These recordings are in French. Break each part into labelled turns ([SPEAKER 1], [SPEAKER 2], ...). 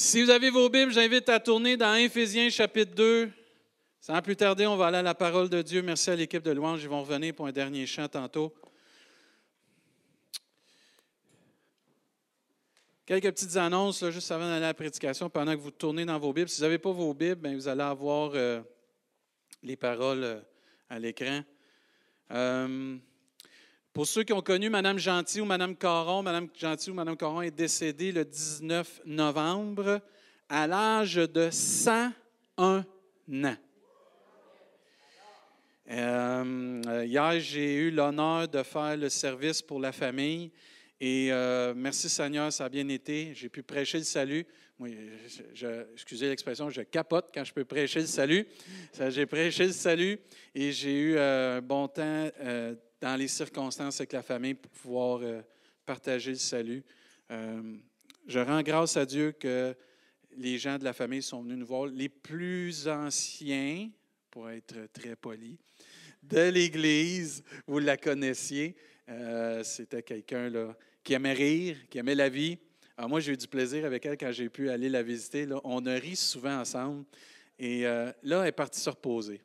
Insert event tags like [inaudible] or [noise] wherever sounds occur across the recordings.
[SPEAKER 1] Si vous avez vos Bibles, j'invite à tourner dans Éphésiens chapitre 2. Sans plus tarder, on va aller à la parole de Dieu. Merci à l'équipe de louange. Ils vont revenir pour un dernier chant tantôt. Quelques petites annonces juste avant d'aller à la prédication, pendant que vous tournez dans vos Bibles. Si vous n'avez pas vos Bibles, bien, vous allez avoir euh, les paroles euh, à l'écran. Euh, pour ceux qui ont connu Mme Gentil ou Mme Caron, Mme Gentil ou Mme Caron est décédée le 19 novembre à l'âge de 101 ans. Euh, hier, j'ai eu l'honneur de faire le service pour la famille et euh, merci Seigneur, ça a bien été. J'ai pu prêcher le salut. Excusez l'expression, je capote quand je peux prêcher le salut. J'ai prêché le salut et j'ai eu euh, un bon temps dans les circonstances avec la famille pour pouvoir partager le salut. je rends grâce à Dieu que les gens de la famille sont venus nous voir. Les plus anciens, pour être très poli, de l'Église, vous la connaissiez. Euh, c'était quelqu'un qui aimait rire, qui aimait la vie. Alors moi, j'ai eu du plaisir avec elle quand j'ai pu aller la visiter. Là. On a ri souvent ensemble. Et euh, là, elle est partie se reposer.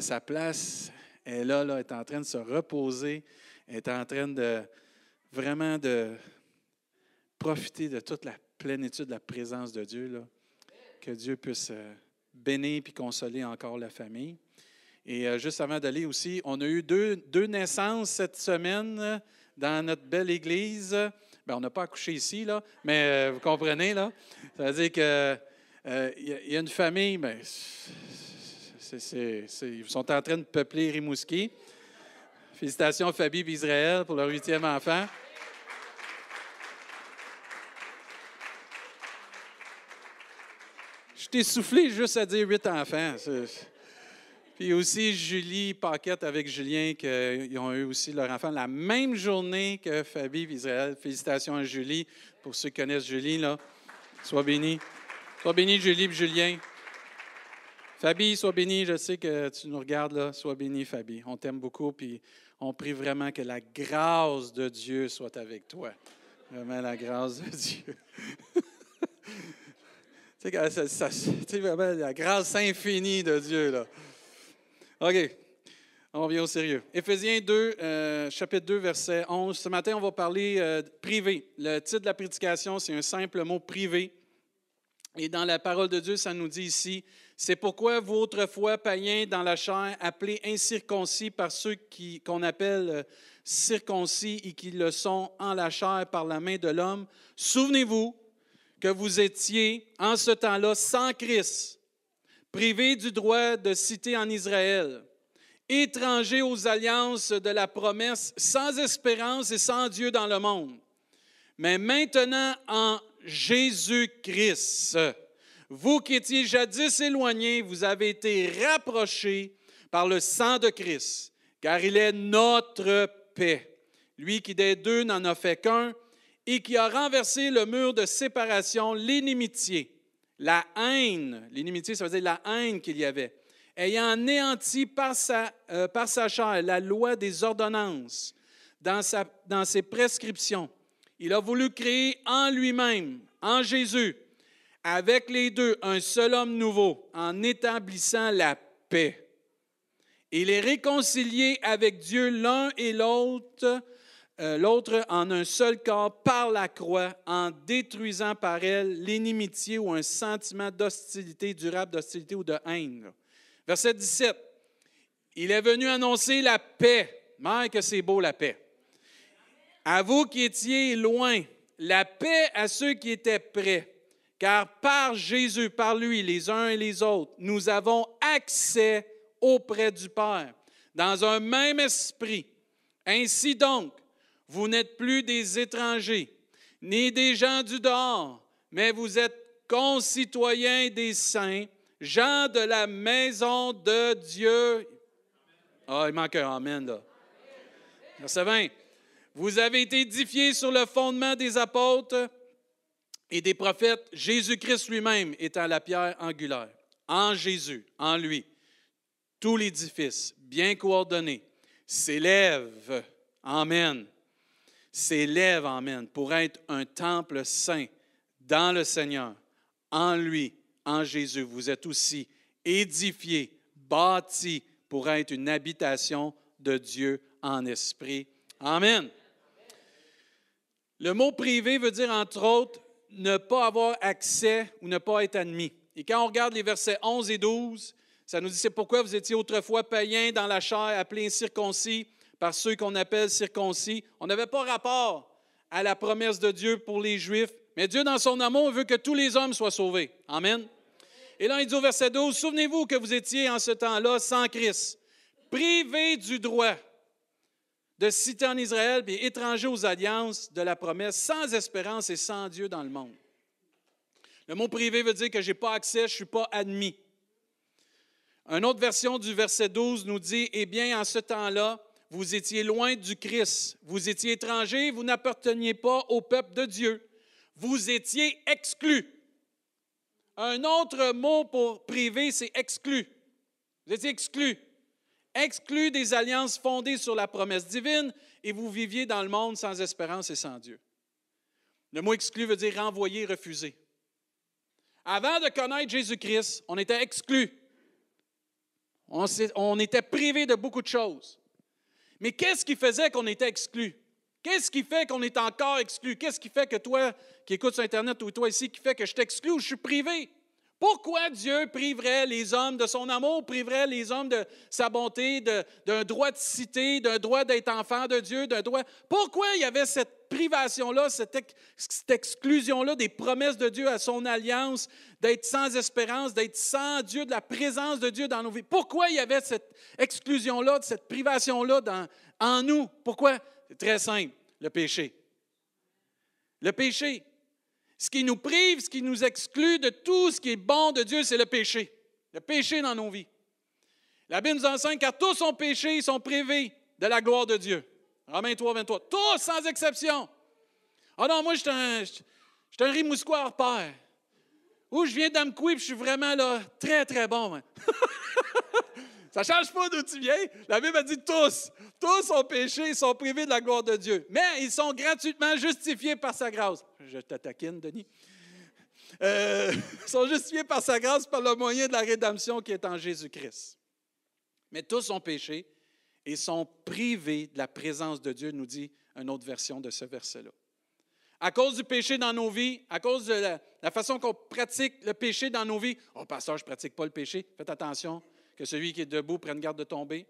[SPEAKER 1] Sa place, elle là, là, est en train de se reposer. Elle est en train de vraiment de profiter de toute la plénitude de la présence de Dieu. Là. Que Dieu puisse euh, bénir et consoler encore la famille. Et euh, juste avant d'aller aussi, on a eu deux, deux, naissances cette semaine dans notre belle église. Bien, on n'a pas accouché ici, là, mais euh, vous comprenez, là. Ça veut dire qu'il euh, y, a une famille, ils sont en train de peupler Rimouski. Félicitations Fabie et Israël pour leur huitième enfant. Je t'ai soufflé juste à dire huit enfants. Puis aussi Julie Paquette avec Julien, qui ont eu aussi leur enfant la même journée que Fabie et Israël. Félicitations à Julie. Pour ceux qui connaissent Julie, là, sois béni. Sois béni, Julie et Julien. Fabie, sois béni. Je sais que tu nous regardes là. Sois béni, Fabie. On t'aime beaucoup. Puis on prie vraiment que la grâce de Dieu soit avec toi. Vraiment la grâce de Dieu. [laughs] tu sais, vraiment la grâce infinie de Dieu, là. OK. On revient au sérieux. Éphésiens 2, euh, chapitre 2, verset 11. Ce matin, on va parler euh, privé. Le titre de la prédication, c'est un simple mot privé. Et dans la parole de Dieu, ça nous dit ici, c'est pourquoi vous autrefois, païens dans la chair, appelés incirconcis par ceux qu'on appelle euh, circoncis et qui le sont en la chair par la main de l'homme, souvenez-vous que vous étiez en ce temps-là sans Christ privé du droit de citer en Israël, étranger aux alliances de la promesse, sans espérance et sans Dieu dans le monde. Mais maintenant, en Jésus-Christ, vous qui étiez jadis éloignés, vous avez été rapprochés par le sang de Christ, car il est notre paix. Lui qui des deux n'en a fait qu'un et qui a renversé le mur de séparation, l'inimitié la haine, l'inimitié, ça veut dire la haine qu'il y avait, ayant anéanti par sa, euh, par sa chair la loi des ordonnances dans, sa, dans ses prescriptions, il a voulu créer en lui-même, en Jésus, avec les deux, un seul homme nouveau, en établissant la paix. Il est réconcilié avec Dieu l'un et l'autre euh, l'autre en un seul corps par la croix, en détruisant par elle l'inimitié ou un sentiment d'hostilité, durable d'hostilité ou de haine. Verset 17. Il est venu annoncer la paix. Mais que c'est beau la paix. À vous qui étiez loin, la paix à ceux qui étaient près. Car par Jésus, par lui, les uns et les autres, nous avons accès auprès du Père, dans un même esprit. Ainsi donc, vous n'êtes plus des étrangers, ni des gens du dehors, mais vous êtes concitoyens des saints, gens de la maison de Dieu. Ah, il manque un Amen, là. Verset 20. Vous avez été édifiés sur le fondement des apôtres et des prophètes, Jésus-Christ lui-même étant la pierre angulaire. En Jésus, en lui, tout l'édifice, bien coordonné, s'élève. Amen s'élève, Amen, pour être un temple saint dans le Seigneur, en lui, en Jésus, vous êtes aussi édifiés, bâtis pour être une habitation de Dieu en esprit. Amen. Le mot privé veut dire, entre autres, ne pas avoir accès ou ne pas être admis. Et quand on regarde les versets 11 et 12, ça nous dit, c'est pourquoi vous étiez autrefois païens dans la chair, appelés circoncis par ceux qu'on appelle circoncis. On n'avait pas rapport à la promesse de Dieu pour les Juifs, mais Dieu, dans son amour, veut que tous les hommes soient sauvés. Amen. Et là, il dit au verset 12, Souvenez-vous que vous étiez en ce temps-là sans Christ, privés du droit de citer en Israël, puis étrangers aux alliances de la promesse, sans espérance et sans Dieu dans le monde. Le mot privé veut dire que je n'ai pas accès, je ne suis pas admis. Une autre version du verset 12 nous dit, Eh bien, en ce temps-là, vous étiez loin du Christ, vous étiez étrangers, vous n'apparteniez pas au peuple de Dieu, vous étiez exclus. Un autre mot pour privé, c'est exclu. Vous étiez exclus. Exclus des alliances fondées sur la promesse divine et vous viviez dans le monde sans espérance et sans Dieu. Le mot exclu veut dire renvoyer, refuser. Avant de connaître Jésus-Christ, on était exclus. On, on était privé de beaucoup de choses. Mais qu'est-ce qui faisait qu'on était exclu? Qu'est-ce qui fait qu'on est encore exclu? Qu'est-ce qui fait que toi qui écoutes sur Internet ou toi ici, qui fait que je t'exclus ou je suis privé? Pourquoi Dieu priverait les hommes de son amour, priverait les hommes de sa bonté, d'un droit de citer, d'un droit d'être enfant de Dieu, d'un droit? Pourquoi il y avait cette privation-là, cette, cette exclusion-là des promesses de Dieu à son alliance, d'être sans espérance, d'être sans Dieu, de la présence de Dieu dans nos vies? Pourquoi il y avait cette exclusion-là, cette privation-là en nous? Pourquoi? C'est très simple, le péché. Le péché. Ce qui nous prive, ce qui nous exclut de tout ce qui est bon de Dieu, c'est le péché. Le péché dans nos vies. La Bible nous enseigne car tous ont péché, ils sont privés de la gloire de Dieu. Romains 3, 23. Tous, sans exception. Ah non, moi, je suis un, un rimousquois père. Ou je viens puis je suis vraiment là, très, très bon. [laughs] Ça ne change pas d'où tu viens. La Bible a dit tous. Tous ont péché, ils sont privés de la gloire de Dieu. Mais ils sont gratuitement justifiés par sa grâce. Je t'attaquine, Denis. Euh, [laughs] ils sont justifiés par sa grâce par le moyen de la rédemption qui est en Jésus-Christ. Mais tous ont péché et sont privés de la présence de Dieu, nous dit une autre version de ce verset-là. À cause du péché dans nos vies, à cause de la, la façon qu'on pratique le péché dans nos vies, oh pasteur, je ne pratique pas le péché, faites attention, que celui qui est debout prenne garde de tomber.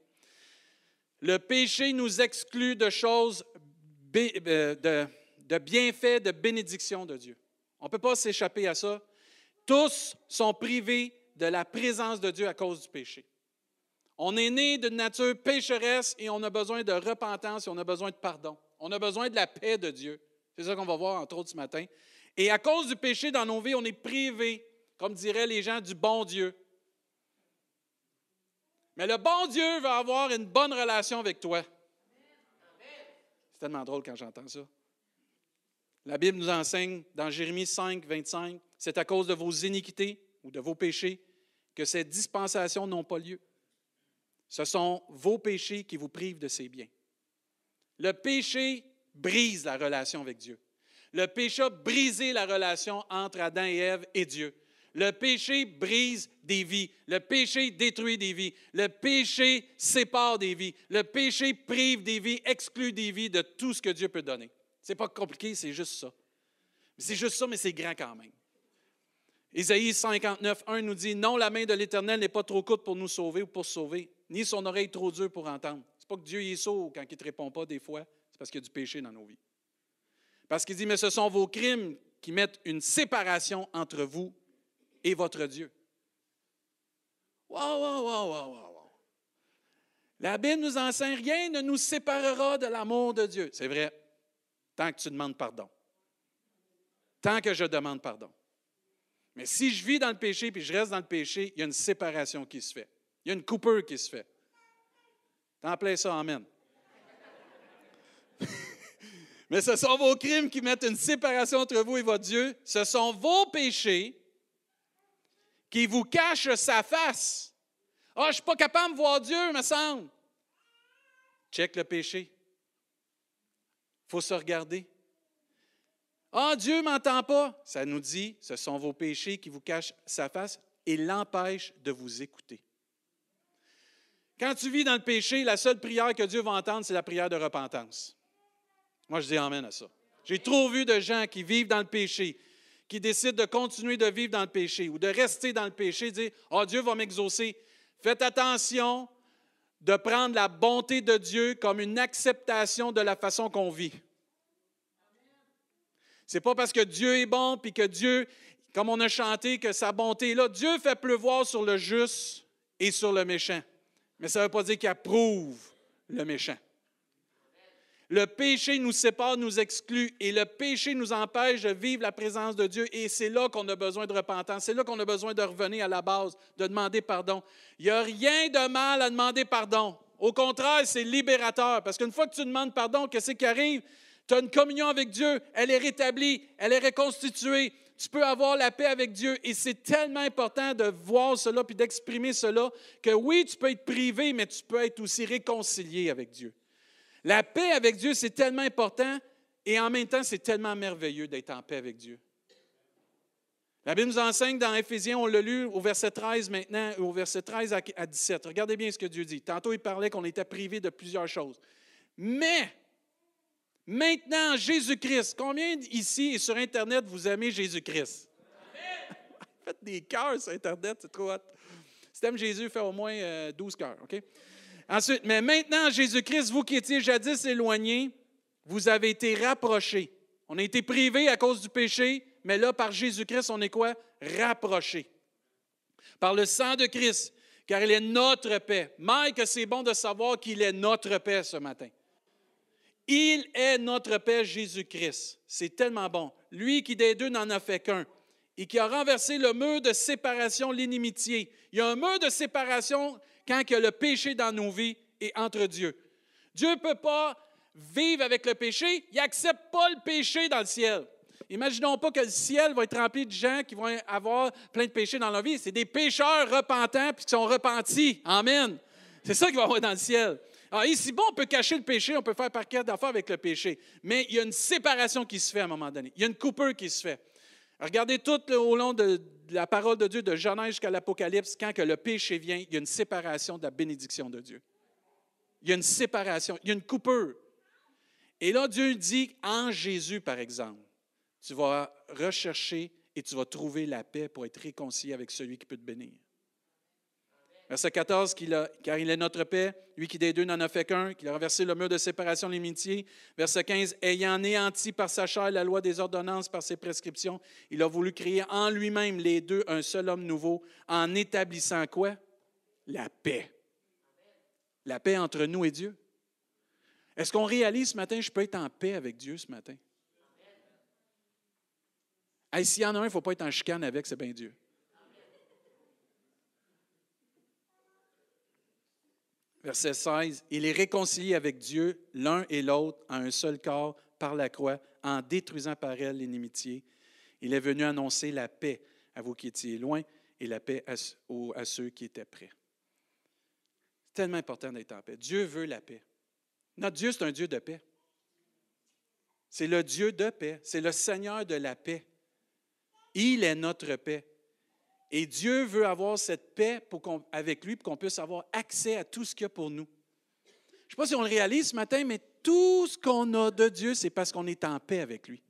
[SPEAKER 1] Le péché nous exclut de choses, euh, de, de bienfaits, de bénédictions de Dieu. On ne peut pas s'échapper à ça. Tous sont privés de la présence de Dieu à cause du péché. On est né d'une nature pécheresse et on a besoin de repentance et on a besoin de pardon. On a besoin de la paix de Dieu. C'est ça qu'on va voir entre autres ce matin. Et à cause du péché dans nos vies, on est privé, comme diraient les gens, du bon Dieu. Mais le bon Dieu va avoir une bonne relation avec toi. C'est tellement drôle quand j'entends ça. La Bible nous enseigne dans Jérémie 5, 25, c'est à cause de vos iniquités ou de vos péchés que ces dispensations n'ont pas lieu. Ce sont vos péchés qui vous privent de ces biens. Le péché brise la relation avec Dieu. Le péché a brisé la relation entre Adam et Ève et Dieu. Le péché brise des vies. Le péché détruit des vies. Le péché sépare des vies. Le péché prive des vies, exclut des vies de tout ce que Dieu peut donner. C'est pas compliqué, c'est juste ça. C'est juste ça, mais c'est grand quand même. Isaïe 59, 1 nous dit Non, la main de l'Éternel n'est pas trop courte pour nous sauver ou pour sauver, ni son oreille trop dure pour entendre. C'est pas que Dieu est sourd quand il ne te répond pas des fois, c'est parce qu'il y a du péché dans nos vies. Parce qu'il dit Mais ce sont vos crimes qui mettent une séparation entre vous et votre Dieu. Wow, wow, wow, wow, wow. La Bible nous enseigne rien ne nous séparera de l'amour de Dieu. C'est vrai, tant que tu demandes pardon. Tant que je demande pardon. Mais si je vis dans le péché puis je reste dans le péché, il y a une séparation qui se fait. Il y a une coupure qui se fait. T'en plais ça, Amen. [laughs] Mais ce sont vos crimes qui mettent une séparation entre vous et votre Dieu. Ce sont vos péchés qui vous cache sa face. Ah, je ne suis pas capable de voir Dieu, me semble. Check le péché. Il faut se regarder. Ah, Dieu ne m'entend pas. Ça nous dit, ce sont vos péchés qui vous cachent sa face et l'empêchent de vous écouter. Quand tu vis dans le péché, la seule prière que Dieu va entendre, c'est la prière de repentance. Moi, je dis Amen à ça. J'ai trop vu de gens qui vivent dans le péché, qui décident de continuer de vivre dans le péché ou de rester dans le péché, dire Oh, Dieu va m'exaucer. Faites attention de prendre la bonté de Dieu comme une acceptation de la façon qu'on vit. C'est pas parce que Dieu est bon puis que Dieu, comme on a chanté, que sa bonté est là. Dieu fait pleuvoir sur le juste et sur le méchant. Mais ça ne veut pas dire qu'il approuve le méchant. Le péché nous sépare, nous exclut, et le péché nous empêche de vivre la présence de Dieu. Et c'est là qu'on a besoin de repentance. C'est là qu'on a besoin de revenir à la base, de demander pardon. Il n'y a rien de mal à demander pardon. Au contraire, c'est libérateur. Parce qu'une fois que tu demandes pardon, qu'est-ce qui arrive? Tu as une communion avec Dieu, elle est rétablie, elle est reconstituée. Tu peux avoir la paix avec Dieu. Et c'est tellement important de voir cela puis d'exprimer cela que oui, tu peux être privé, mais tu peux être aussi réconcilié avec Dieu. La paix avec Dieu, c'est tellement important et en même temps, c'est tellement merveilleux d'être en paix avec Dieu. La Bible nous enseigne dans Éphésiens, on l'a lu au verset 13 maintenant, au verset 13 à 17. Regardez bien ce que Dieu dit. Tantôt, il parlait qu'on était privé de plusieurs choses. Mais, maintenant, Jésus-Christ, combien ici et sur Internet vous aimez Jésus-Christ? [laughs] Faites des cœurs sur Internet, c'est trop hot. Si tu aimes Jésus, fais au moins 12 euh, cœurs, OK? Ensuite, mais maintenant, Jésus-Christ, vous qui étiez jadis éloignés, vous avez été rapprochés. On a été privés à cause du péché, mais là, par Jésus-Christ, on est quoi? Rapprochés. Par le sang de Christ, car il est notre paix. Mike, c'est bon de savoir qu'il est notre paix ce matin. Il est notre paix, Jésus-Christ. C'est tellement bon. Lui qui des deux n'en a fait qu'un et qui a renversé le mur de séparation, l'inimitié. Il y a un mur de séparation quand que le péché dans nos vies est entre Dieu. Dieu ne peut pas vivre avec le péché, il n'accepte pas le péché dans le ciel. Imaginons pas que le ciel va être rempli de gens qui vont avoir plein de péchés dans leur vie. C'est des pécheurs repentants puis qui sont repentis. Amen. C'est ça qu'il va y avoir dans le ciel. Alors ici, bon, on peut cacher le péché, on peut faire parquet d'affaires avec le péché, mais il y a une séparation qui se fait à un moment donné. Il y a une coupure qui se fait. Regardez tout au long de, la parole de Dieu, de Genèse jusqu'à l'Apocalypse, quand que le péché vient, il y a une séparation de la bénédiction de Dieu. Il y a une séparation, il y a une coupure. Et là, Dieu dit, en Jésus, par exemple, tu vas rechercher et tu vas trouver la paix pour être réconcilié avec celui qui peut te bénir. Verset 14, car il est notre paix, lui qui des deux n'en a fait qu'un, qui a renversé le mur de séparation de l'amitié. Verset 15, ayant néanti par sa chair la loi des ordonnances, par ses prescriptions, il a voulu créer en lui-même les deux un seul homme nouveau, en établissant quoi? La paix. La paix entre nous et Dieu. Est-ce qu'on réalise ce matin, je peux être en paix avec Dieu ce matin? S'il y en a un, il ne faut pas être en chicane avec, c'est bien Dieu. Verset 16, il est réconcilié avec Dieu, l'un et l'autre, en un seul corps, par la croix, en détruisant par elle l'inimitié. Il est venu annoncer la paix à vous qui étiez loin et la paix à, à ceux qui étaient près. C'est tellement important d'être en paix. Dieu veut la paix. Notre Dieu, c'est un Dieu de paix. C'est le Dieu de paix. C'est le Seigneur de la paix. Il est notre paix. Et Dieu veut avoir cette paix avec lui pour qu'on puisse avoir accès à tout ce qu'il y a pour nous. Je ne sais pas si on le réalise ce matin, mais tout ce qu'on a de Dieu, c'est parce qu'on est en paix avec lui.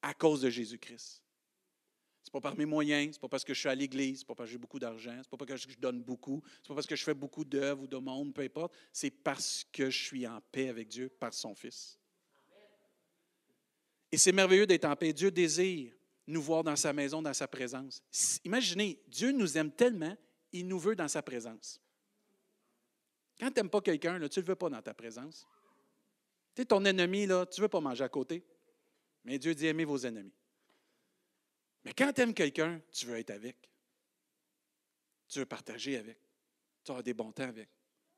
[SPEAKER 1] À cause de Jésus-Christ. Ce n'est pas par mes moyens, ce n'est pas parce que je suis à l'Église, ce n'est pas parce que j'ai beaucoup d'argent, ce n'est pas parce que je donne beaucoup, ce n'est pas parce que je fais beaucoup d'œuvres ou de monde, peu importe. C'est parce que je suis en paix avec Dieu par son Fils. Et c'est merveilleux d'être en paix. Dieu désire nous voir dans sa maison, dans sa présence. Imaginez, Dieu nous aime tellement, il nous veut dans sa présence. Quand tu n'aimes pas quelqu'un, tu ne le veux pas dans ta présence. Tu es ton ennemi, là, tu ne veux pas manger à côté. Mais Dieu dit aimez vos ennemis. Mais quand tu aimes quelqu'un, tu veux être avec. Tu veux partager avec. Tu veux des bons temps avec.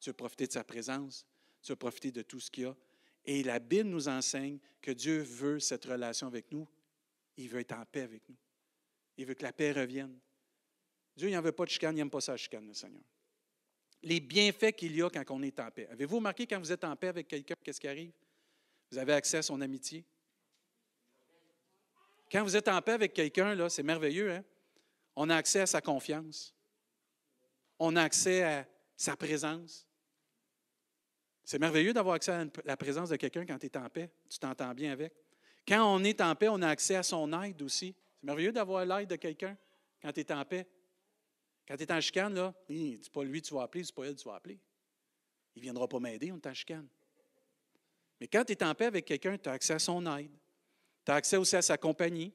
[SPEAKER 1] Tu veux profiter de sa présence. Tu veux profiter de tout ce qu'il y a. Et la Bible nous enseigne que Dieu veut cette relation avec nous il veut être en paix avec nous. Il veut que la paix revienne. Dieu, il n'en veut pas de chicane, il n'aime pas ça, chicane, le Seigneur. Les bienfaits qu'il y a quand on est en paix. Avez-vous remarqué quand vous êtes en paix avec quelqu'un, qu'est-ce qui arrive? Vous avez accès à son amitié. Quand vous êtes en paix avec quelqu'un, là, c'est merveilleux, hein? On a accès à sa confiance. On a accès à sa présence. C'est merveilleux d'avoir accès à la présence de quelqu'un quand tu es en paix. Tu t'entends bien avec. Quand on est en paix, on a accès à son aide aussi. C'est merveilleux d'avoir l'aide de quelqu'un quand tu es en paix. Quand tu es en chicane, là, c'est pas lui que tu vas appeler, c'est pas elle que tu vas appeler. Il ne viendra pas m'aider, on est en chicane. Mais quand tu es en paix avec quelqu'un, tu as accès à son aide. Tu as accès aussi à sa compagnie,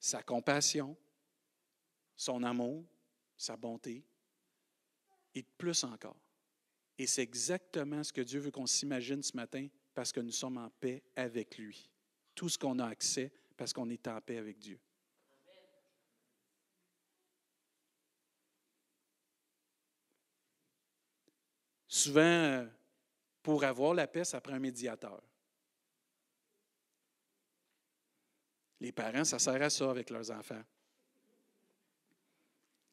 [SPEAKER 1] sa compassion, son amour, sa bonté, et plus encore. Et c'est exactement ce que Dieu veut qu'on s'imagine ce matin parce que nous sommes en paix avec lui. Tout ce qu'on a accès parce qu'on est en paix avec Dieu. Souvent, euh, pour avoir la paix, ça prend un médiateur. Les parents, ça sert à ça avec leurs enfants.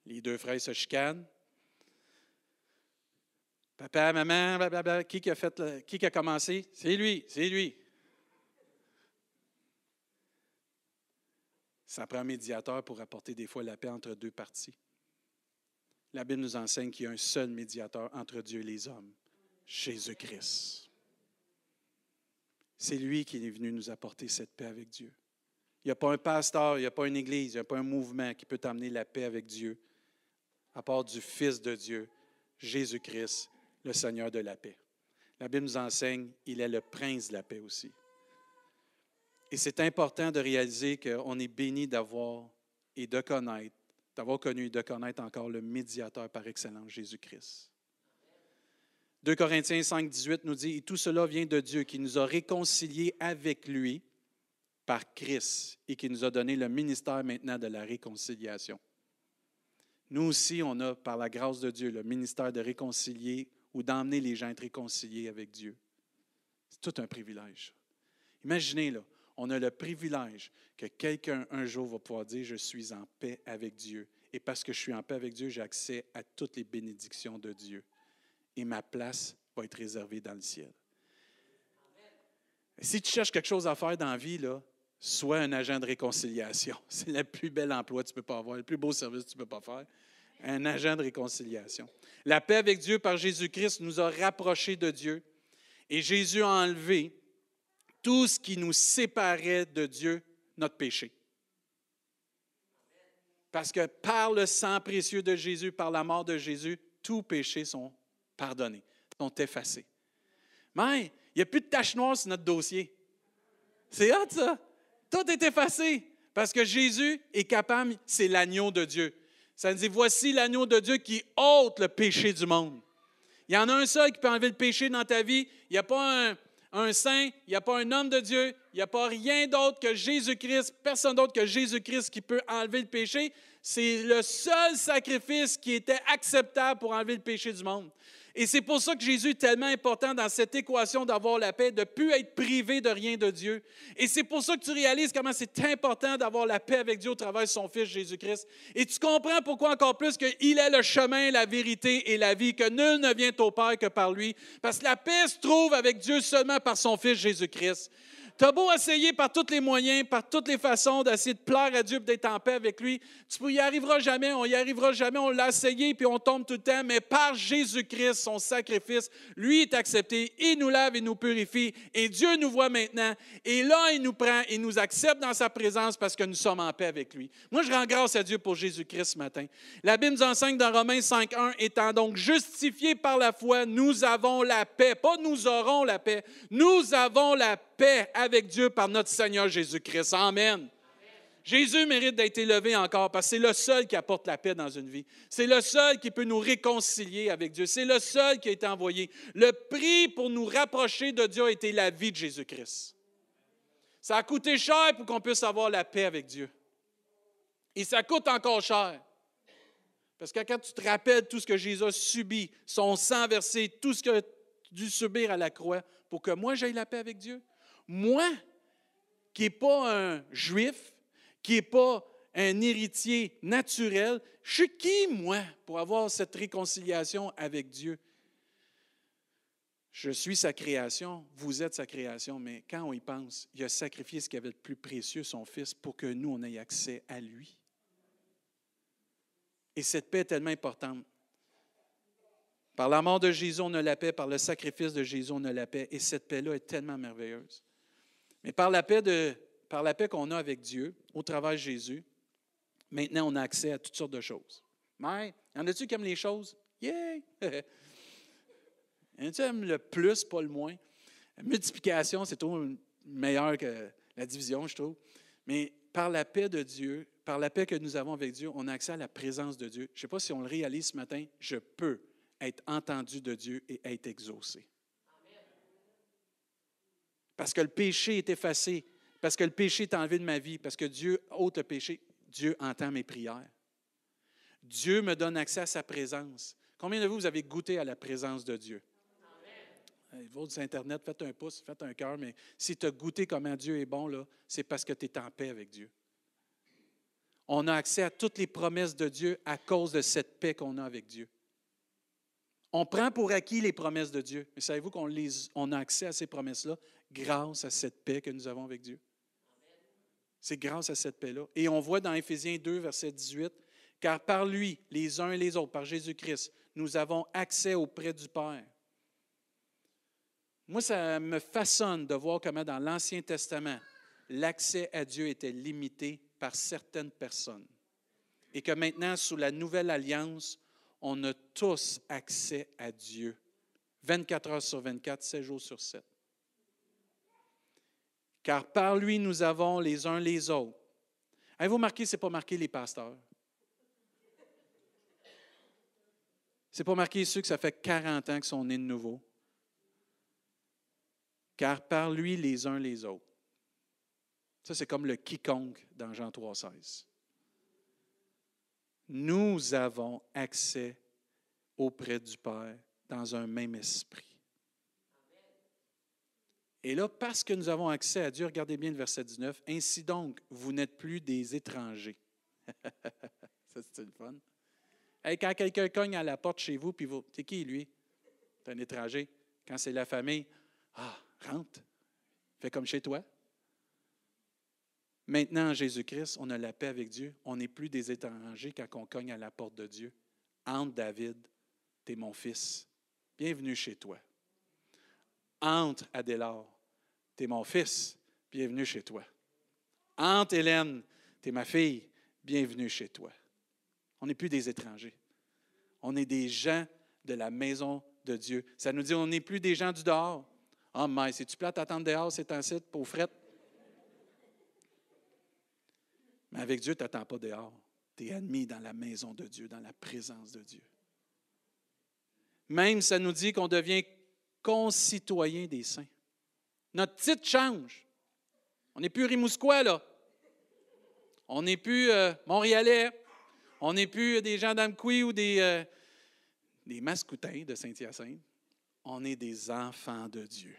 [SPEAKER 1] Les deux frères se chicanent. Papa, maman, blablabla, qui, a fait qui a commencé? C'est lui, c'est lui. Ça prend un médiateur pour apporter des fois la paix entre deux parties. La Bible nous enseigne qu'il y a un seul médiateur entre Dieu et les hommes, Jésus-Christ. C'est lui qui est venu nous apporter cette paix avec Dieu. Il n'y a pas un pasteur, il n'y a pas une église, il n'y a pas un mouvement qui peut t'amener la paix avec Dieu, à part du Fils de Dieu, Jésus-Christ, le Seigneur de la paix. La Bible nous enseigne, il est le prince de la paix aussi. Et c'est important de réaliser qu'on est béni d'avoir et de connaître, d'avoir connu et de connaître encore le médiateur par excellence, Jésus-Christ. 2 Corinthiens 5, 18 nous dit, et tout cela vient de Dieu qui nous a réconciliés avec lui par Christ et qui nous a donné le ministère maintenant de la réconciliation. Nous aussi, on a, par la grâce de Dieu, le ministère de réconcilier ou d'emmener les gens à être réconciliés avec Dieu. C'est tout un privilège. Imaginez, là, on a le privilège que quelqu'un un jour va pouvoir dire, je suis en paix avec Dieu. Et parce que je suis en paix avec Dieu, j'ai accès à toutes les bénédictions de Dieu. Et ma place va être réservée dans le ciel. Si tu cherches quelque chose à faire dans la vie, là, sois un agent de réconciliation. [laughs] C'est le plus bel emploi que tu peux pas avoir, le plus beau service que tu peux pas faire un agent de réconciliation. La paix avec Dieu par Jésus-Christ nous a rapprochés de Dieu et Jésus a enlevé tout ce qui nous séparait de Dieu, notre péché. Parce que par le sang précieux de Jésus, par la mort de Jésus, tous péchés sont pardonnés, sont effacés. Mais il n'y a plus de taches noires sur notre dossier. C'est hot, ça. Tout est effacé. Parce que Jésus est capable, c'est l'agneau de Dieu. Ça nous dit, voici l'agneau de Dieu qui ôte le péché du monde. Il y en a un seul qui peut enlever le péché dans ta vie. Il n'y a pas un, saint, il n'y a pas un homme de Dieu, il n'y a pas rien d'autre que Jésus-Christ, personne d'autre que Jésus-Christ qui peut enlever le péché. C'est le seul sacrifice qui était acceptable pour enlever le péché du monde. Et c'est pour ça que Jésus est tellement important dans cette équation d'avoir la paix, de ne plus être privé de rien de Dieu. Et c'est pour ça que tu réalises comment c'est important d'avoir la paix avec Dieu au travers de son Fils Jésus-Christ. Et tu comprends pourquoi encore plus qu'il est le chemin, la vérité et la vie, que nul ne vient au Père que par lui. Parce que la paix se trouve avec Dieu seulement par son Fils Jésus-Christ. Tu as beau essayer par tous les moyens, par toutes les façons d'essayer de plaire à Dieu d'être en paix avec lui, tu n'y arriveras jamais, on n'y arrivera jamais, on l'a essayé puis on tombe tout le temps, mais par Jésus-Christ, son sacrifice, lui est accepté, il nous lave et nous purifie et Dieu nous voit maintenant et là, il nous prend et nous accepte dans sa présence parce que nous sommes en paix avec lui. Moi, je rends grâce à Dieu pour Jésus-Christ ce matin. La Bible nous enseigne dans Romains 5.1, étant donc justifiés par la foi, nous avons la paix, pas nous aurons la paix, nous avons la paix paix avec Dieu par notre Seigneur Jésus-Christ. Amen. Jésus mérite d'être élevé encore parce que c'est le seul qui apporte la paix dans une vie. C'est le seul qui peut nous réconcilier avec Dieu. C'est le seul qui a été envoyé. Le prix pour nous rapprocher de Dieu a été la vie de Jésus-Christ. Ça a coûté cher pour qu'on puisse avoir la paix avec Dieu. Et ça coûte encore cher. Parce que quand tu te rappelles tout ce que Jésus a subi, son sang versé, tout ce qu'il a dû subir à la croix pour que moi j'aie la paix avec Dieu, moi, qui n'ai pas un juif, qui n'est pas un héritier naturel, je suis qui, moi, pour avoir cette réconciliation avec Dieu? Je suis sa création, vous êtes sa création, mais quand on y pense, il a sacrifié ce qui avait de plus précieux, son Fils, pour que nous, on ait accès à lui. Et cette paix est tellement importante. Par la mort de Jésus, on a la paix. Par le sacrifice de Jésus, on a la paix. Et cette paix-là est tellement merveilleuse. Mais par la paix, de, par la paix qu'on a avec Dieu, au travers de Jésus, maintenant, on a accès à toutes sortes de choses. Mais, y en a-tu qui aiment les choses? Yeah! [laughs] y en a-tu qui aiment le plus, pas le moins? La multiplication, c'est toujours meilleur que la division, je trouve. Mais par la paix de Dieu, par la paix que nous avons avec Dieu, on a accès à la présence de Dieu. Je ne sais pas si on le réalise ce matin, je peux être entendu de Dieu et être exaucé. Parce que le péché est effacé, parce que le péché est enlevé de ma vie, parce que Dieu ôte le péché, Dieu entend mes prières. Dieu me donne accès à sa présence. Combien de vous, avez goûté à la présence de Dieu? Sur Internet, faites un pouce, faites un cœur, mais si tu as goûté comment Dieu est bon, c'est parce que tu es en paix avec Dieu. On a accès à toutes les promesses de Dieu à cause de cette paix qu'on a avec Dieu. On prend pour acquis les promesses de Dieu. Mais savez-vous qu'on on a accès à ces promesses-là grâce à cette paix que nous avons avec Dieu? C'est grâce à cette paix-là. Et on voit dans Éphésiens 2, verset 18, car par lui, les uns et les autres, par Jésus-Christ, nous avons accès auprès du Père. Moi, ça me façonne de voir comment dans l'Ancien Testament, l'accès à Dieu était limité par certaines personnes. Et que maintenant, sous la nouvelle alliance, on a tous accès à Dieu. 24 heures sur 24, 7 jours sur 7. Car par lui, nous avons les uns les autres. Avez-vous marqué, ce n'est pas marqué les pasteurs? Ce n'est pas marqué ceux que ça fait 40 ans qu'ils sont nés de nouveau. Car par lui, les uns les autres. Ça, c'est comme le quiconque dans Jean 3,16 nous avons accès auprès du Père dans un même esprit. Et là, parce que nous avons accès à Dieu, regardez bien le verset 19, ainsi donc, vous n'êtes plus des étrangers. [laughs] Ça, c'est le fun. quand quelqu'un cogne à la porte chez vous, puis vous, c'est qui lui? C'est un étranger. Quand c'est la famille, ah, rentre, fais comme chez toi. Maintenant, en Jésus-Christ, on a la paix avec Dieu. On n'est plus des étrangers quand on cogne à la porte de Dieu. Entre David, tu es mon fils. Bienvenue chez toi. Entre Adélard, tu es mon fils. Bienvenue chez toi. Entre Hélène, tu es ma fille. Bienvenue chez toi. On n'est plus des étrangers. On est des gens de la maison de Dieu. Ça nous dit, on n'est plus des gens du dehors. Oh, mais si tu plate attendre dehors, c'est un site pour frette? Avec Dieu, tu n'attends pas dehors. Tu es admis dans la maison de Dieu, dans la présence de Dieu. Même, ça nous dit qu'on devient concitoyen des saints. Notre titre change. On n'est plus Rimousquois, là. On n'est plus euh, Montréalais. On n'est plus des gens d'Amqui ou des, euh, des Mascoutins de Saint-Hyacinthe. On est des enfants de Dieu.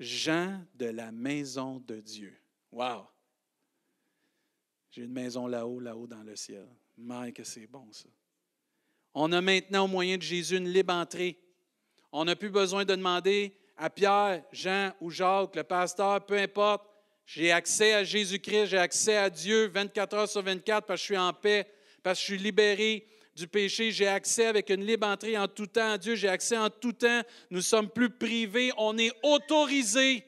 [SPEAKER 1] Gens de la maison de Dieu. Wow! J'ai une maison là-haut, là-haut dans le ciel. Mais que c'est bon, ça. On a maintenant, au moyen de Jésus, une libre entrée. On n'a plus besoin de demander à Pierre, Jean ou Jacques, le pasteur, peu importe. J'ai accès à Jésus-Christ, j'ai accès à Dieu 24 heures sur 24 parce que je suis en paix, parce que je suis libéré du péché. J'ai accès avec une libre entrée en tout temps à Dieu. J'ai accès en tout temps. Nous sommes plus privés. On est autorisé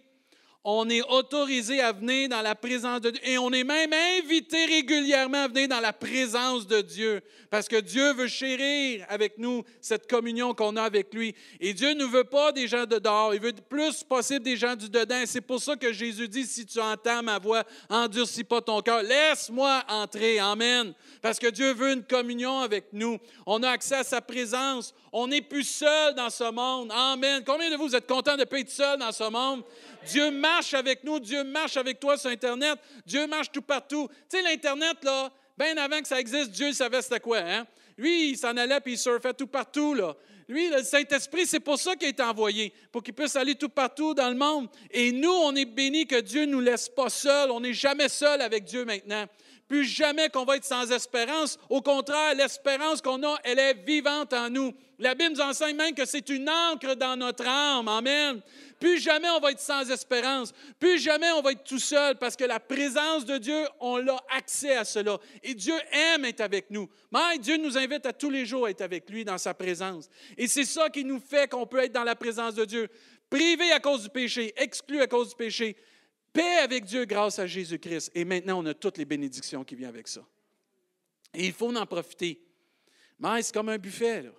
[SPEAKER 1] on est autorisé à venir dans la présence de Dieu et on est même invité régulièrement à venir dans la présence de Dieu parce que Dieu veut chérir avec nous cette communion qu'on a avec lui. Et Dieu ne veut pas des gens de dehors, il veut plus possible des gens du dedans. C'est pour ça que Jésus dit, si tu entends ma voix, endurcis pas ton cœur, laisse-moi entrer. Amen. Parce que Dieu veut une communion avec nous. On a accès à sa présence. On n'est plus seul dans ce monde. Amen. Combien de vous, êtes contents de ne pas être seul dans ce monde? Dieu marche avec nous, Dieu marche avec toi sur Internet, Dieu marche tout partout. Tu sais, l'Internet, là, bien avant que ça existe, Dieu savait c'était quoi. Hein? Lui, il s'en allait puis il surfait tout partout. Là. Lui, le Saint-Esprit, c'est pour ça qu'il est envoyé, pour qu'il puisse aller tout partout dans le monde. Et nous, on est bénis que Dieu ne nous laisse pas seuls. On n'est jamais seul avec Dieu maintenant. Plus jamais qu'on va être sans espérance. Au contraire, l'espérance qu'on a, elle est vivante en nous. La Bible nous enseigne même que c'est une encre dans notre âme. Amen. Plus jamais on va être sans espérance. Plus jamais on va être tout seul parce que la présence de Dieu, on a accès à cela. Et Dieu aime être avec nous. Mais Dieu nous invite à tous les jours à être avec lui dans sa présence. Et c'est ça qui nous fait qu'on peut être dans la présence de Dieu. Privé à cause du péché, exclu à cause du péché. Paix avec Dieu grâce à Jésus-Christ. Et maintenant, on a toutes les bénédictions qui viennent avec ça. Et il faut en profiter. Mais c'est comme un buffet. Là.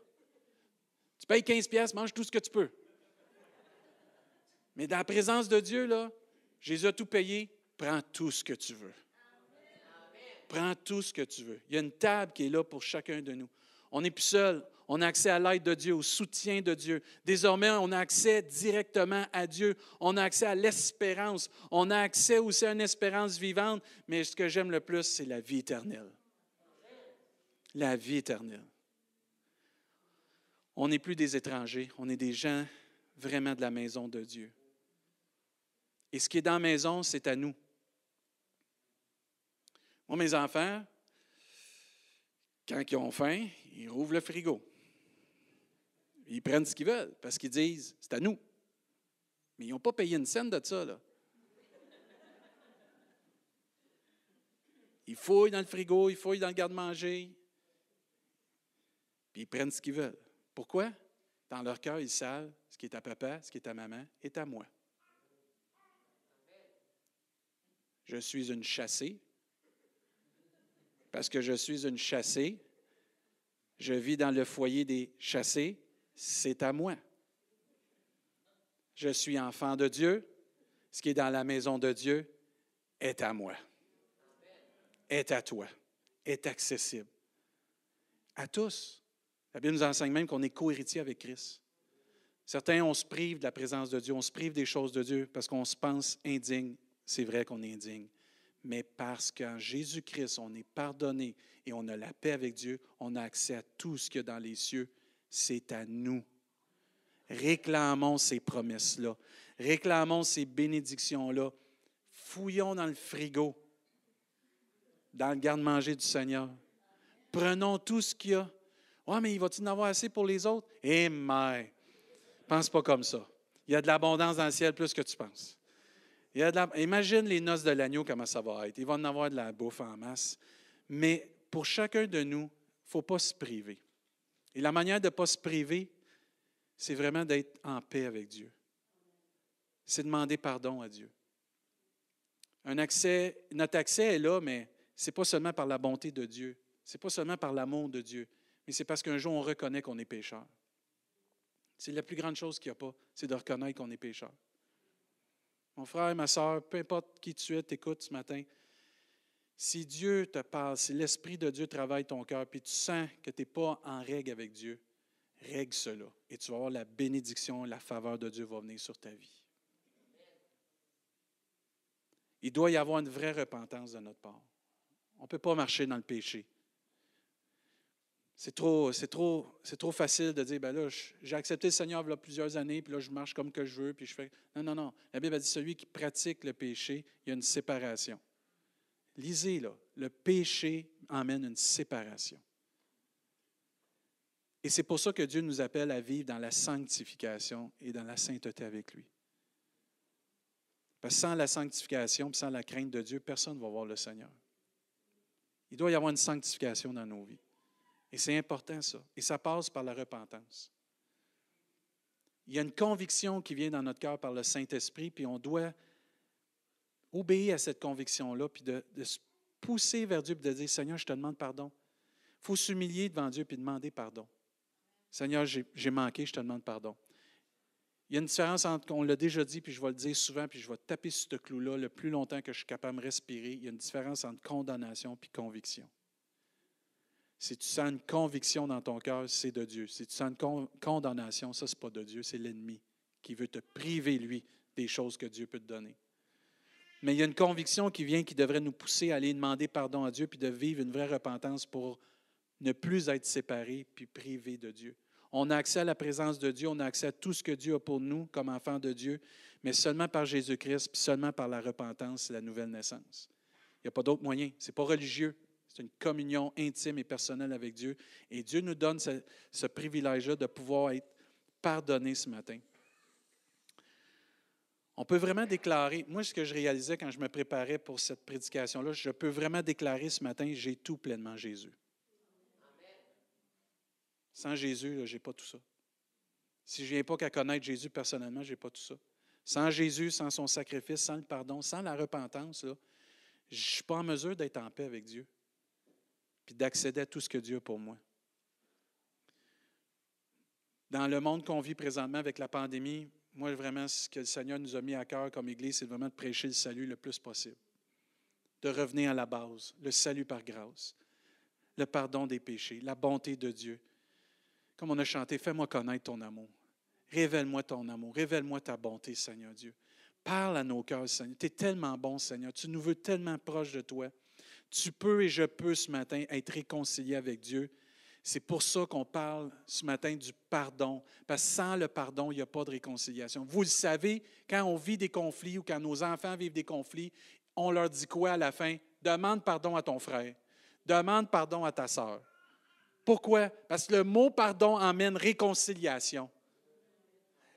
[SPEAKER 1] Tu payes 15 pièces, mange tout ce que tu peux. Mais dans la présence de Dieu, là, Jésus a tout payé, prends tout ce que tu veux. Prends tout ce que tu veux. Il y a une table qui est là pour chacun de nous. On n'est plus seul. On a accès à l'aide de Dieu, au soutien de Dieu. Désormais, on a accès directement à Dieu. On a accès à l'espérance. On a accès aussi à une espérance vivante. Mais ce que j'aime le plus, c'est la vie éternelle. La vie éternelle. On n'est plus des étrangers. On est des gens vraiment de la maison de Dieu. Et ce qui est dans la maison, c'est à nous. Moi, mes enfants, quand ils ont faim, ils rouvrent le frigo. Ils prennent ce qu'ils veulent parce qu'ils disent c'est à nous. Mais ils n'ont pas payé une scène de ça. Là. Ils fouillent dans le frigo, ils fouillent dans le garde-manger. Puis ils prennent ce qu'ils veulent. Pourquoi? Dans leur cœur, ils savent ce qui est à papa, ce qui est à maman, est à moi. Je suis une chassée. Parce que je suis une chassée, je vis dans le foyer des chassés, c'est à moi. Je suis enfant de Dieu. Ce qui est dans la maison de Dieu est à moi, est à toi, est accessible. À tous. La Bible nous enseigne même qu'on est co-héritier avec Christ. Certains, on se prive de la présence de Dieu, on se prive des choses de Dieu parce qu'on se pense indigne. C'est vrai qu'on est indigne. Mais parce qu'en Jésus-Christ, on est pardonné et on a la paix avec Dieu, on a accès à tout ce qu'il y a dans les cieux. C'est à nous. Réclamons ces promesses-là. Réclamons ces bénédictions-là. Fouillons dans le frigo, dans le garde-manger du Seigneur. Prenons tout ce qu'il y a. Ouais, mais il va-t-il en avoir assez pour les autres? Eh, mais, pense pas comme ça. Il y a de l'abondance dans le ciel plus que tu penses. Imagine les noces de l'agneau, comment ça va être. Il va en avoir de la bouffe en masse. Mais pour chacun de nous, il ne faut pas se priver. Et la manière de ne pas se priver, c'est vraiment d'être en paix avec Dieu. C'est demander pardon à Dieu. Un accès, notre accès est là, mais ce n'est pas seulement par la bonté de Dieu. Ce n'est pas seulement par l'amour de Dieu. Mais c'est parce qu'un jour, on reconnaît qu'on est pécheur. C'est la plus grande chose qu'il n'y a pas, c'est de reconnaître qu'on est pécheur. Mon frère, ma soeur, peu importe qui tu es, t'écoutes ce matin. Si Dieu te parle, si l'Esprit de Dieu travaille ton cœur, puis tu sens que tu n'es pas en règle avec Dieu, règle cela. Et tu vas voir la bénédiction, la faveur de Dieu va venir sur ta vie. Il doit y avoir une vraie repentance de notre part. On ne peut pas marcher dans le péché. C'est trop, trop, trop facile de dire, ben là, j'ai accepté le Seigneur il y a plusieurs années, puis là, je marche comme que je veux, puis je fais. Non, non, non. La Bible a dit, celui qui pratique le péché, il y a une séparation. Lisez, là. Le péché emmène une séparation. Et c'est pour ça que Dieu nous appelle à vivre dans la sanctification et dans la sainteté avec lui. Parce que sans la sanctification, sans la crainte de Dieu, personne ne va voir le Seigneur. Il doit y avoir une sanctification dans nos vies. Et c'est important ça. Et ça passe par la repentance. Il y a une conviction qui vient dans notre cœur par le Saint-Esprit, puis on doit obéir à cette conviction-là, puis de, se pousser vers Dieu, puis de dire, Seigneur, je te demande pardon. Il faut s'humilier devant Dieu, puis demander pardon. Seigneur, j'ai manqué, je te demande pardon. Il y a une différence entre, on l'a déjà dit, puis je vais le dire souvent, puis je vais taper sur ce clou-là le plus longtemps que je suis capable de respirer. Il y a une différence entre condamnation et conviction. Si tu sens une conviction dans ton cœur, c'est de Dieu. Si tu sens une condamnation, ça, ce n'est pas de Dieu, c'est l'ennemi qui veut te priver, lui, des choses que Dieu peut te donner. Mais il y a une conviction qui vient qui devrait nous pousser à aller demander pardon à Dieu puis de vivre une vraie repentance pour ne plus être séparés puis privés de Dieu. On a accès à la présence de Dieu, on a accès à tout ce que Dieu a pour nous comme enfants de Dieu, mais seulement par Jésus-Christ, puis seulement par la repentance et la nouvelle naissance. Il n'y a pas d'autre moyen. Ce n'est pas religieux. C'est une communion intime et personnelle avec Dieu. Et Dieu nous donne ce, ce privilège-là de pouvoir être pardonné ce matin. On peut vraiment déclarer, moi ce que je réalisais quand je me préparais pour cette prédication-là, je peux vraiment déclarer ce matin, j'ai tout pleinement Jésus. Sans Jésus, je n'ai pas tout ça. Si je ne viens pas qu'à connaître Jésus personnellement, je n'ai pas tout ça. Sans Jésus, sans son sacrifice, sans le pardon, sans la repentance, je ne suis pas en mesure d'être en paix avec Dieu, puis d'accéder à tout ce que Dieu a pour moi. Dans le monde qu'on vit présentement avec la pandémie, moi, vraiment, ce que le Seigneur nous a mis à cœur comme Église, c'est vraiment de prêcher le salut le plus possible. De revenir à la base, le salut par grâce, le pardon des péchés, la bonté de Dieu. Comme on a chanté, fais-moi connaître ton amour. Révèle-moi ton amour. Révèle-moi ta bonté, Seigneur Dieu. Parle à nos cœurs, Seigneur. Tu es tellement bon, Seigneur. Tu nous veux tellement proche de toi. Tu peux et je peux ce matin être réconcilié avec Dieu c'est pour ça qu'on parle ce matin du pardon, parce que sans le pardon, il n'y a pas de réconciliation. Vous le savez, quand on vit des conflits ou quand nos enfants vivent des conflits, on leur dit quoi à la fin? Demande pardon à ton frère. Demande pardon à ta sœur. Pourquoi? Parce que le mot pardon emmène réconciliation.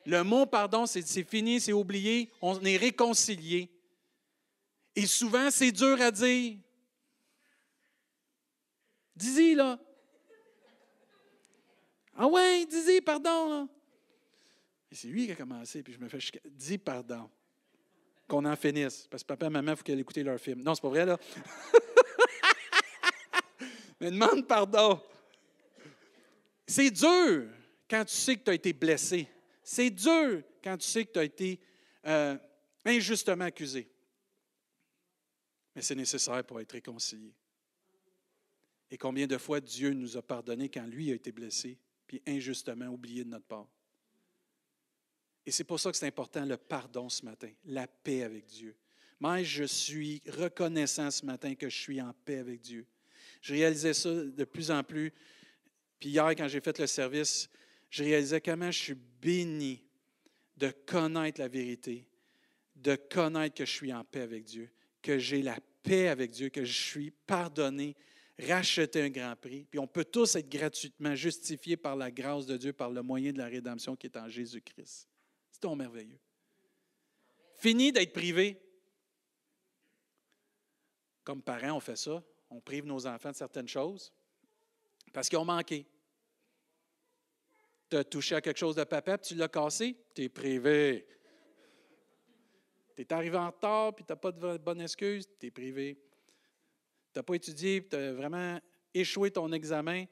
[SPEAKER 1] Le mot pardon, c'est fini, c'est oublié, on est réconcilié. Et souvent, c'est dur à dire. Dis-y, là. Ah ouais, dis pardon. Et c'est lui qui a commencé, puis je me fais dis pardon. Qu'on en finisse. Parce que papa et maman, il faut qu'elle écoutent leur film. Non, c'est pas vrai, là. [laughs] Mais demande pardon. C'est dur quand tu sais que tu as été blessé. C'est dur quand tu sais que tu as été euh, injustement accusé. Mais c'est nécessaire pour être réconcilié. Et combien de fois Dieu nous a pardonné quand lui a été blessé? Puis injustement oublié de notre part. Et c'est pour ça que c'est important le pardon ce matin, la paix avec Dieu. Moi, je suis reconnaissant ce matin que je suis en paix avec Dieu. Je réalisais ça de plus en plus. Puis hier, quand j'ai fait le service, je réalisais comment je suis béni de connaître la vérité, de connaître que je suis en paix avec Dieu, que j'ai la paix avec Dieu, que je suis pardonné, racheter un grand prix. Puis on peut tous être gratuitement justifiés par la grâce de Dieu, par le moyen de la rédemption qui est en Jésus-Christ. C'est donc merveilleux. Fini d'être privé. Comme parents, on fait ça. On prive nos enfants de certaines choses parce qu'ils ont manqué. Tu as touché à quelque chose de papa, puis tu l'as cassé, tu es privé. Tu es arrivé en retard, puis tu n'as pas de bonne excuse, tu es privé tu n'as pas étudié, tu as vraiment échoué ton examen,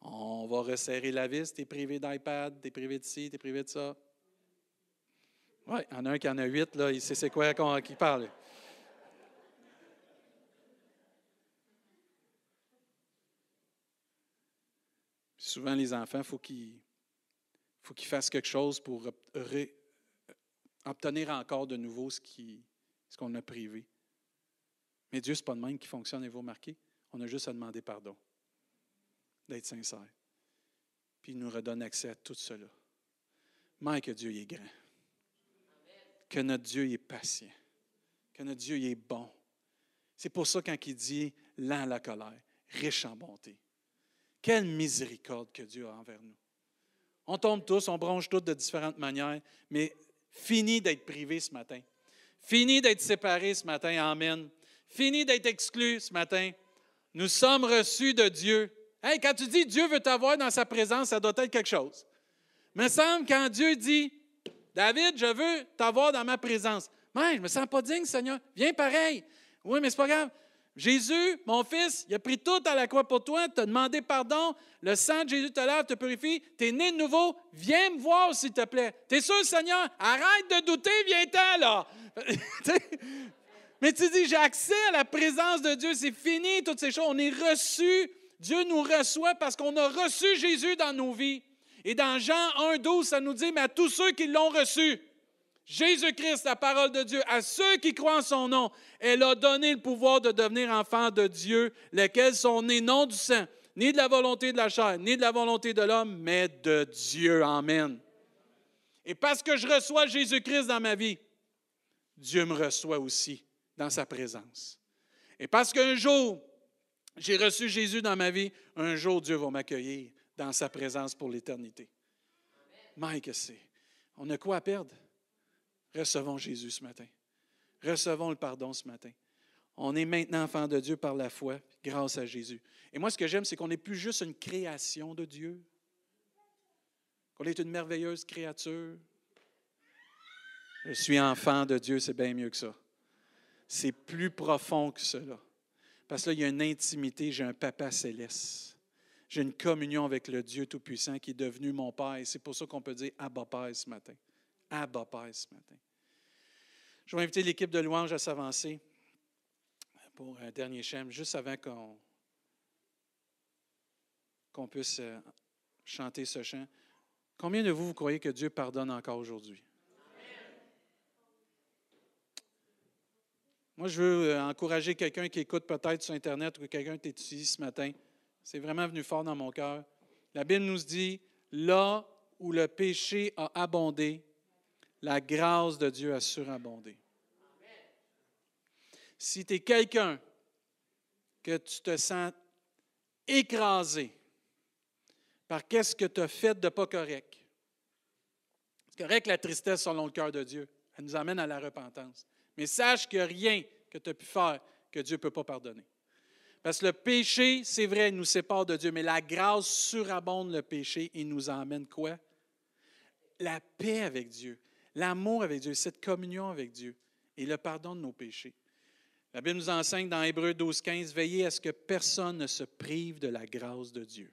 [SPEAKER 1] on va resserrer la vis, tu es privé d'iPad, tu es privé de ci, tu es privé de ça. Oui, il y en a un qui en a huit, là, il sait c'est quoi qui parle. Souvent, les enfants, il faut qu'ils fassent quelque chose pour obtenir encore de nouveau ce qu'on ce a privé. Mais Dieu, ce n'est pas de même qui fonctionne, et vous remarquez? On a juste à demander pardon, d'être sincère. Puis il nous redonne accès à tout cela. Mais que Dieu est grand. Que notre Dieu est patient. Que notre Dieu est bon. C'est pour ça quand il dit lent la colère, riche en bonté. Quelle miséricorde que Dieu a envers nous. On tombe tous, on bronche tous de différentes manières, mais fini d'être privé ce matin. Fini d'être séparé ce matin. Amen. Fini d'être exclu ce matin. Nous sommes reçus de Dieu. Hey, quand tu dis Dieu veut t'avoir dans sa présence, ça doit être quelque chose. Il me semble quand Dieu dit David, je veux t'avoir dans ma présence. Mais je ne me sens pas digne, Seigneur. Viens pareil. Oui, mais c'est pas grave. Jésus, mon fils, il a pris tout à la croix pour toi, t'a demandé pardon, le sang de Jésus te lave, te purifie, tu es né de nouveau, viens me voir s'il te plaît. Tu es sûr, Seigneur? Arrête de douter, viens-t'en là. [laughs] Mais tu dis, j'ai accès à la présence de Dieu, c'est fini toutes ces choses. On est reçu, Dieu nous reçoit parce qu'on a reçu Jésus dans nos vies. Et dans Jean 1, 12, ça nous dit, mais à tous ceux qui l'ont reçu, Jésus-Christ, la parole de Dieu, à ceux qui croient en son nom, elle a donné le pouvoir de devenir enfants de Dieu, lesquels sont nés non du sang, ni de la volonté de la chair, ni de la volonté de l'homme, mais de Dieu. Amen. Et parce que je reçois Jésus-Christ dans ma vie, Dieu me reçoit aussi dans sa présence. Et parce qu'un jour, j'ai reçu Jésus dans ma vie, un jour Dieu va m'accueillir dans sa présence pour l'éternité. Mike, c'est. On a quoi à perdre? Recevons Jésus ce matin. Recevons le pardon ce matin. On est maintenant enfant de Dieu par la foi, grâce à Jésus. Et moi, ce que j'aime, c'est qu'on n'est plus juste une création de Dieu, qu'on est une merveilleuse créature. Je suis enfant de Dieu, c'est bien mieux que ça. C'est plus profond que cela. Parce que là, il y a une intimité, j'ai un papa céleste. J'ai une communion avec le Dieu Tout-Puissant qui est devenu mon Père. C'est pour ça qu'on peut dire Abba Père ce matin. Abba Père ce matin. Je vais inviter l'équipe de louange à s'avancer pour un dernier chème, juste avant qu'on qu'on puisse euh, chanter ce chant. Combien de vous, vous croyez que Dieu pardonne encore aujourd'hui? Moi, je veux euh, encourager quelqu'un qui écoute peut-être sur Internet ou quelqu'un qui est ce matin. C'est vraiment venu fort dans mon cœur. La Bible nous dit, là où le péché a abondé, la grâce de Dieu a surabondé. Si tu es quelqu'un que tu te sens écrasé par qu'est-ce que tu as fait de pas correct, c'est correct la tristesse selon le cœur de Dieu. Elle nous amène à la repentance. Mais sache qu'il n'y a rien que tu as pu faire que Dieu ne peut pas pardonner. Parce que le péché, c'est vrai, nous sépare de Dieu, mais la grâce surabonde le péché et nous emmène quoi? La paix avec Dieu, l'amour avec Dieu, cette communion avec Dieu et le pardon de nos péchés. La Bible nous enseigne dans Hébreu 12, 15, veillez à ce que personne ne se prive de la grâce de Dieu.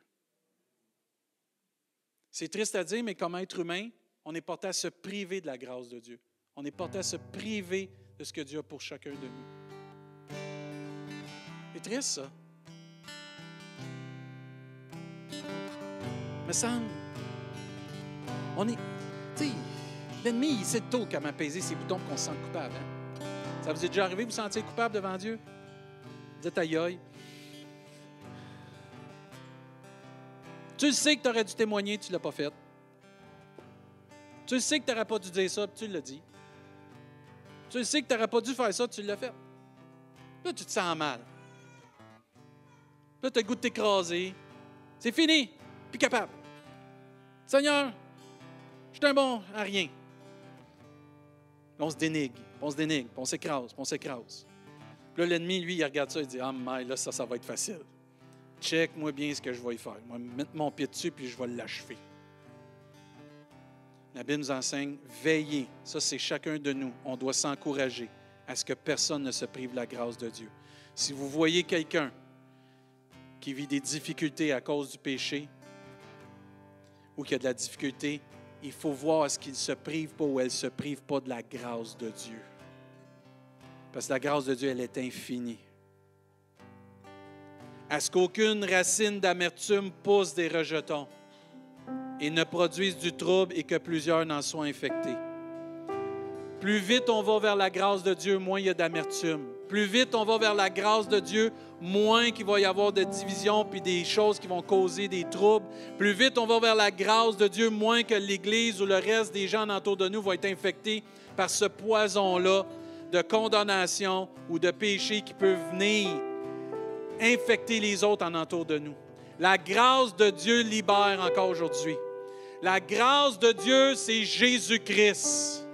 [SPEAKER 1] C'est triste à dire, mais comme être humain, on est porté à se priver de la grâce de Dieu. On est porté à se priver de ce que Dieu a pour chacun de nous. C'est triste, ça. Me semble. On est. Tu sais, l'ennemi, il sait tôt qu'à m'apaiser ses boutons qu'on se sent coupable. Hein? Ça vous est déjà arrivé, vous sentez coupable devant Dieu? Dites aïe aïe. Tu sais que tu aurais dû témoigner, tu ne l'as pas fait. Tu sais que tu n'aurais pas dû dire ça, tu l'as dit. Tu sais que tu n'aurais pas dû faire ça, tu l'as fait. Là, tu te sens mal. Là, tu as le goût de t'écraser. C'est fini. Plus capable. Seigneur, je suis un bon à rien. on se dénigre, on se dénigre, on s'écrase, on s'écrase. Puis là, l'ennemi, lui, il regarde ça et dit Ah, mais là, ça, ça va être facile. Check-moi bien ce que je vais y faire. Je vais mettre mon pied dessus puis je vais l'achever. La Bible nous enseigne, veillez. Ça, c'est chacun de nous. On doit s'encourager à ce que personne ne se prive de la grâce de Dieu. Si vous voyez quelqu'un qui vit des difficultés à cause du péché ou qui a de la difficulté, il faut voir est-ce qu'il ne se prive pas ou elle ne se prive pas de la grâce de Dieu. Parce que la grâce de Dieu, elle est infinie. Est-ce qu'aucune racine d'amertume pousse des rejetons? Et ne produisent du trouble et que plusieurs n'en soient infectés. Plus vite on va vers la grâce de Dieu, moins il y a d'amertume. Plus vite on va vers la grâce de Dieu, moins qu'il va y avoir de divisions puis des choses qui vont causer des troubles. Plus vite on va vers la grâce de Dieu, moins que l'Église ou le reste des gens autour de nous vont être infectés par ce poison-là de condamnation ou de péché qui peut venir infecter les autres en entour de nous. La grâce de Dieu libère encore aujourd'hui. La grâce de Dieu, c'est Jésus-Christ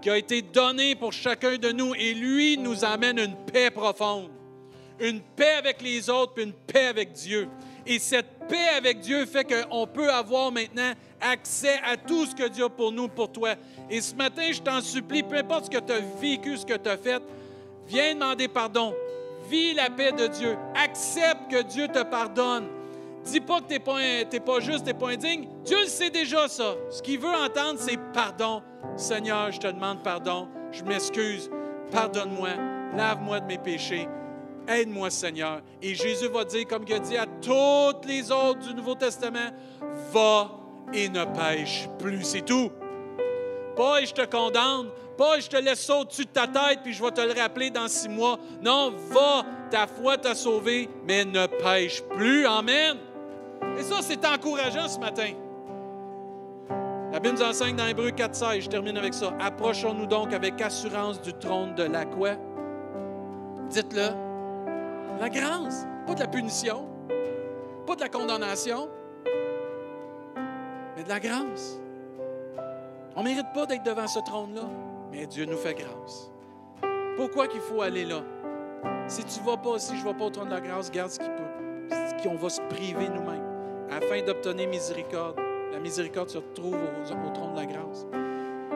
[SPEAKER 1] qui a été donné pour chacun de nous et lui nous amène une paix profonde, une paix avec les autres, puis une paix avec Dieu. Et cette paix avec Dieu fait qu'on peut avoir maintenant accès à tout ce que Dieu a pour nous, pour toi. Et ce matin, je t'en supplie, peu importe ce que tu as vécu, ce que tu as fait, viens demander pardon. Vis la paix de Dieu. Accepte que Dieu te pardonne. Dis pas que tu n'es pas, pas juste, tu n'es pas indigne. Dieu le sait déjà, ça. Ce qu'il veut entendre, c'est pardon. Seigneur, je te demande pardon. Je m'excuse. Pardonne-moi. Lave-moi de mes péchés. Aide-moi, Seigneur. Et Jésus va dire, comme il a dit à toutes les autres du Nouveau Testament, va et ne pêche plus. C'est tout. Pas et je te condamne. Pas et je te laisse ça au-dessus de ta tête, puis je vais te le rappeler dans six mois. Non, va, ta foi t'a sauvé, mais ne pêche plus. Amen. Et ça, c'est encourageant ce matin. La Bible nous enseigne dans Hébreu 4.16, je termine avec ça. Approchons-nous donc avec assurance du trône de la quoi? Dites-le. La grâce. Pas de la punition, pas de la condamnation, mais de la grâce. On ne mérite pas d'être devant ce trône-là, mais Dieu nous fait grâce. Pourquoi qu'il faut aller là? Si tu ne vas pas, si je ne vais pas au trône de la grâce, garde ce qui peut. va se priver nous-mêmes afin d'obtenir miséricorde. Miséricorde se trouve au, au trône de la grâce.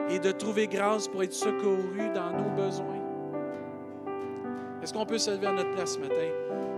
[SPEAKER 1] Et de trouver grâce pour être secouru dans nos besoins. Est-ce qu'on peut se lever à notre place ce matin?